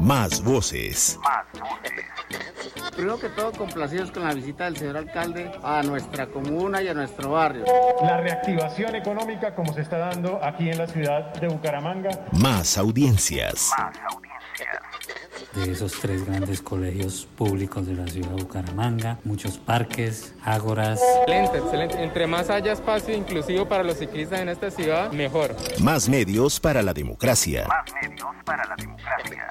Más voces. Primero que todo, complacidos con la visita del señor alcalde a nuestra comuna y a nuestro barrio. La reactivación económica como se está dando aquí en la ciudad de Bucaramanga. Más audiencias. Más audiencias de esos tres grandes colegios públicos de la ciudad de Bucaramanga, muchos parques, ágoras. Excelente, excelente. Entre más haya espacio inclusivo para los ciclistas en esta ciudad, mejor. Más medios para la democracia. Más medios para la democracia.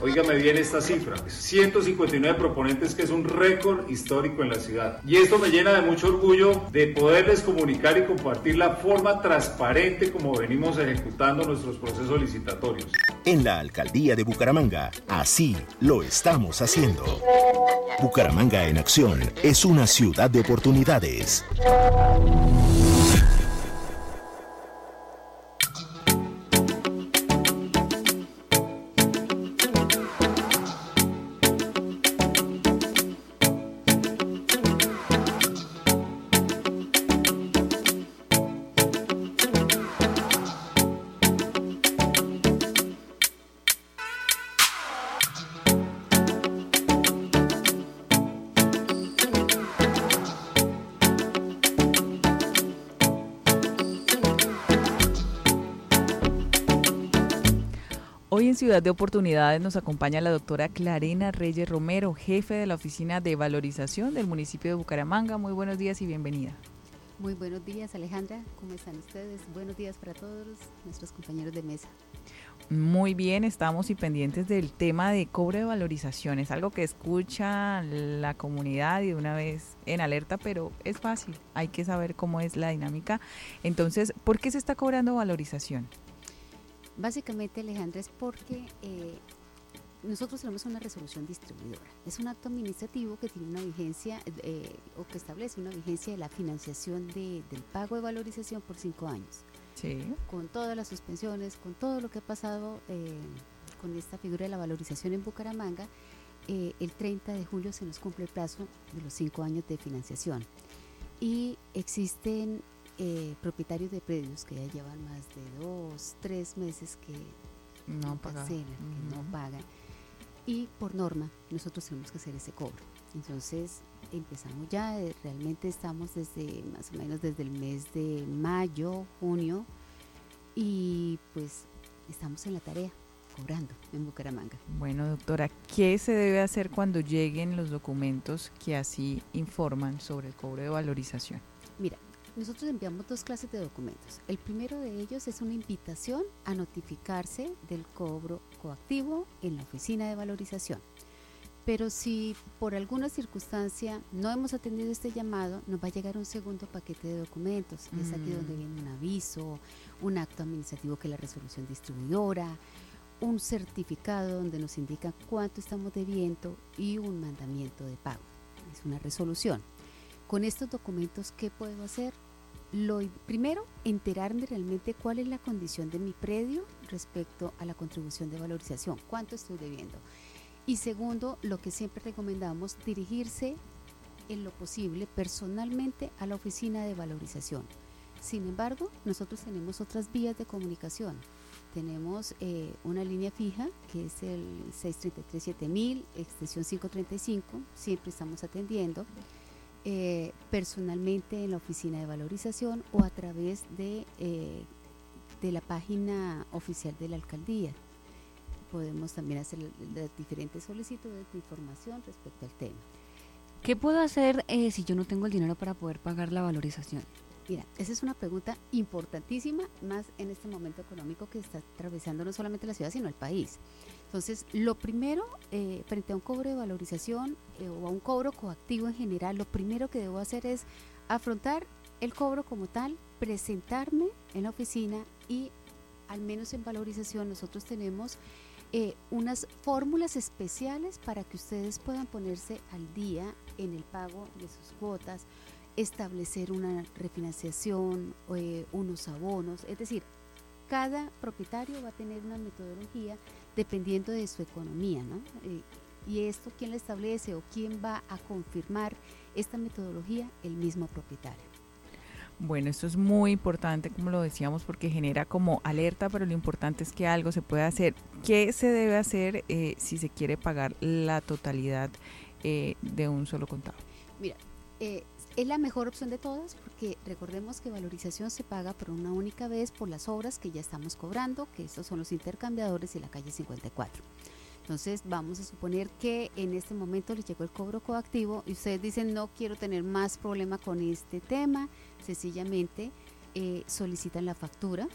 Óigame bien esta cifra, 159 proponentes que es un récord histórico en la ciudad. Y esto me llena de mucho orgullo de poderles comunicar y compartir la forma transparente como venimos ejecutando nuestros procesos licitatorios. En la alcaldía de Bucaramanga, así lo estamos haciendo. Bucaramanga en acción es una ciudad de oportunidades. Ciudad de Oportunidades nos acompaña la doctora Clarena Reyes Romero, jefe de la Oficina de Valorización del municipio de Bucaramanga. Muy buenos días y bienvenida. Muy buenos días, Alejandra. ¿Cómo están ustedes? Buenos días para todos nuestros compañeros de mesa. Muy bien, estamos y pendientes del tema de cobre de valorización. Es algo que escucha la comunidad y de una vez en alerta, pero es fácil. Hay que saber cómo es la dinámica. Entonces, ¿por qué se está cobrando valorización? Básicamente, Alejandra, es porque eh, nosotros tenemos una resolución distribuidora. Es un acto administrativo que tiene una vigencia eh, o que establece una vigencia de la financiación del pago de valorización por cinco años. Sí. Con todas las suspensiones, con todo lo que ha pasado eh, con esta figura de la valorización en Bucaramanga, el 30 de julio se nos cumple el plazo de los cinco años de financiación. Y existen eh, propietarios de predios que ya llevan más de dos, tres meses que no pagan. que no pagan. Y por norma, nosotros tenemos que hacer ese cobro. Entonces, empezamos ya, eh, realmente estamos desde más o menos desde el mes de mayo, junio, y pues estamos en la tarea cobrando en Bucaramanga. Bueno, doctora, ¿qué se debe hacer cuando lleguen los documentos que así informan sobre el cobro de valorización? Mira, nosotros enviamos dos clases de documentos. El primero de ellos es una invitación a notificarse del cobro coactivo en la oficina de valorización. Pero si por alguna circunstancia no hemos atendido este llamado, nos va a llegar un segundo paquete de documentos. Es aquí donde mm. viene un aviso, un acto administrativo que es la resolución distribuidora, un certificado donde nos indica cuánto estamos debiendo y un mandamiento de pago. Es una resolución. Con estos documentos, ¿qué puedo hacer? Lo primero, enterarme realmente cuál es la condición de mi predio respecto a la contribución de valorización, cuánto estoy debiendo. Y segundo, lo que siempre recomendamos, dirigirse en lo posible personalmente a la oficina de valorización. Sin embargo, nosotros tenemos otras vías de comunicación. Tenemos eh, una línea fija que es el 633-7000, extensión 535, siempre estamos atendiendo. Eh, personalmente en la oficina de valorización o a través de, eh, de la página oficial de la alcaldía. Podemos también hacer las diferentes solicitudes de información respecto al tema. ¿Qué puedo hacer eh, si yo no tengo el dinero para poder pagar la valorización? Mira, esa es una pregunta importantísima, más en este momento económico que está atravesando no solamente la ciudad, sino el país. Entonces, lo primero, eh, frente a un cobro de valorización eh, o a un cobro coactivo en general, lo primero que debo hacer es afrontar el cobro como tal, presentarme en la oficina y al menos en valorización nosotros tenemos eh, unas fórmulas especiales para que ustedes puedan ponerse al día en el pago de sus cuotas, establecer una refinanciación, unos abonos, es decir, cada propietario va a tener una metodología dependiendo de su economía, ¿no? Eh, y esto, ¿quién la establece o quién va a confirmar esta metodología? El mismo propietario. Bueno, esto es muy importante, como lo decíamos, porque genera como alerta, pero lo importante es que algo se pueda hacer. ¿Qué se debe hacer eh, si se quiere pagar la totalidad eh, de un solo contado? Mira, eh, es la mejor opción de todas porque recordemos que valorización se paga por una única vez por las obras que ya estamos cobrando, que estos son los intercambiadores y la calle 54. Entonces vamos a suponer que en este momento les llegó el cobro coactivo y ustedes dicen no quiero tener más problema con este tema, sencillamente eh, solicitan la factura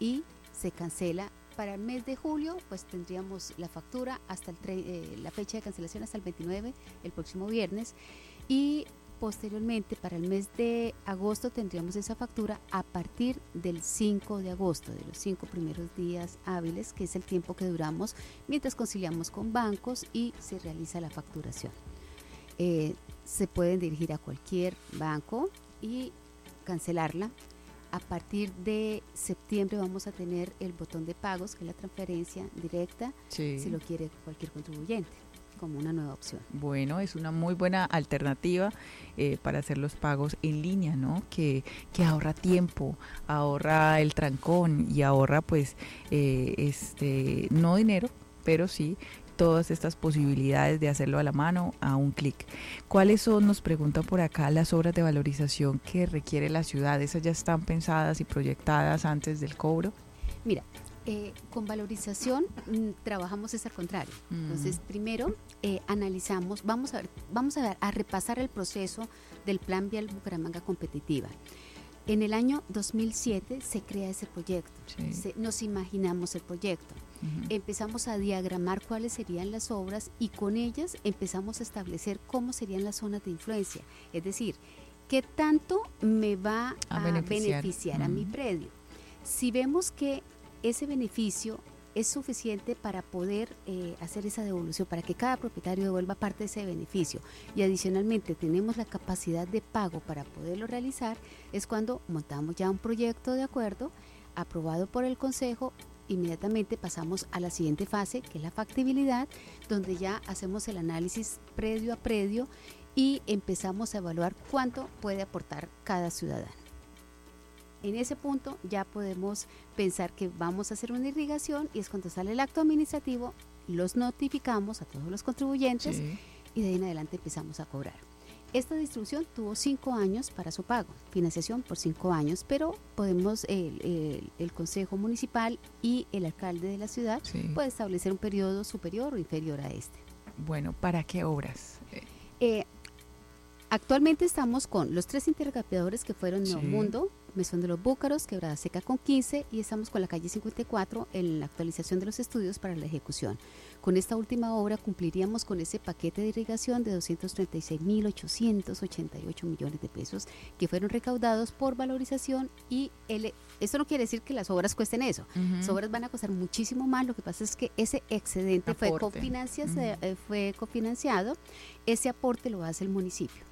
y se cancela. Para el mes de julio pues tendríamos la factura hasta el eh, la fecha de cancelación hasta el 29, el próximo viernes y Posteriormente, para el mes de agosto tendríamos esa factura a partir del 5 de agosto, de los cinco primeros días hábiles, que es el tiempo que duramos mientras conciliamos con bancos y se realiza la facturación. Eh, se pueden dirigir a cualquier banco y cancelarla. A partir de septiembre vamos a tener el botón de pagos, que es la transferencia directa, si lo quiere cualquier contribuyente como una nueva opción. Bueno, es una muy buena alternativa eh, para hacer los pagos en línea, ¿no? Que, que, ahorra tiempo, ahorra el trancón y ahorra pues eh, este no dinero, pero sí todas estas posibilidades de hacerlo a la mano a un clic. ¿Cuáles son, nos preguntan por acá, las obras de valorización que requiere la ciudad? ¿Esas ya están pensadas y proyectadas antes del cobro? Mira, eh, con valorización mm, trabajamos es al contrario. Entonces, primero eh, analizamos, vamos a ver, vamos a, a repasar el proceso del Plan Vial Bucaramanga Competitiva. En el año 2007 se crea ese proyecto, nos imaginamos el proyecto, empezamos a diagramar cuáles serían las obras y con ellas empezamos a establecer cómo serían las zonas de influencia, es decir, qué tanto me va a, beneficiar, a mi predio. Si vemos que ese beneficio es suficiente para poder eh, hacer esa devolución, para que cada propietario devuelva parte de ese beneficio. Y adicionalmente tenemos la capacidad de pago para poderlo realizar, es cuando montamos ya un proyecto de acuerdo aprobado por el Consejo. Inmediatamente pasamos a la siguiente fase, que es la factibilidad, donde ya hacemos el análisis predio a predio y empezamos a evaluar cuánto puede aportar cada ciudadano en ese punto ya podemos pensar que vamos a hacer una irrigación y es cuando sale el acto administrativo, los notificamos a todos los contribuyentes y de ahí en adelante empezamos a cobrar. Esta distribución tuvo cinco años para su pago, financiación por cinco años, pero podemos, el, Consejo Municipal y el alcalde de la ciudad puede establecer un periodo superior o inferior a este. Bueno, ¿para qué obras? Eh, actualmente estamos con los tres intercambiadores que fueron sí. Mundo, Mesón de los Búcaros, Quebrada Seca con 15 y estamos con la calle 54 en la actualización de los estudios para la ejecución. Con esta última obra cumpliríamos con ese paquete de irrigación de 236.888 millones de pesos que fueron recaudados por valorización y el, esto no quiere decir que las obras cuesten eso. Las obras van a costar muchísimo más. Lo que pasa es que ese excedente fue, eh, fue cofinanciado. Ese aporte lo hace el municipio.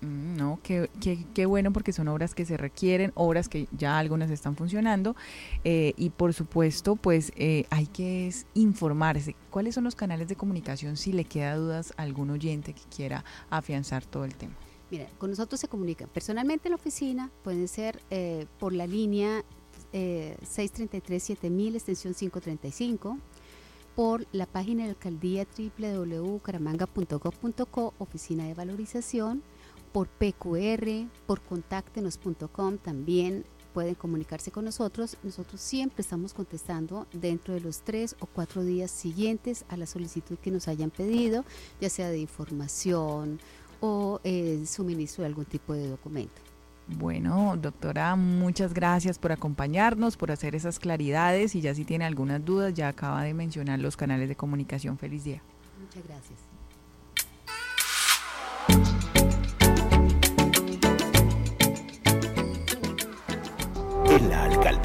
Mm, no, qué, qué, bueno porque son obras que se requieren, obras que ya algunas están funcionando eh, y por supuesto pues eh, hay que informarse cuáles son los canales de comunicación si le queda dudas a algún oyente que quiera afianzar todo el tema. Mira, con nosotros se comunican personalmente en la oficina, pueden ser eh, por la línea 633-7000, extensión 535 por la página de la alcaldía www.caramanga.gov.co, oficina de valorización, por PQR, por contáctenos.com también pueden comunicarse con nosotros. Nosotros siempre estamos contestando dentro de los tres o cuatro días siguientes a la solicitud que nos hayan pedido, ya sea de información o eh, suministro de algún tipo de documento. Bueno, doctora, muchas gracias por acompañarnos, por hacer esas claridades y ya si tiene algunas dudas, ya acaba de mencionar los canales de comunicación. Feliz día. Muchas gracias.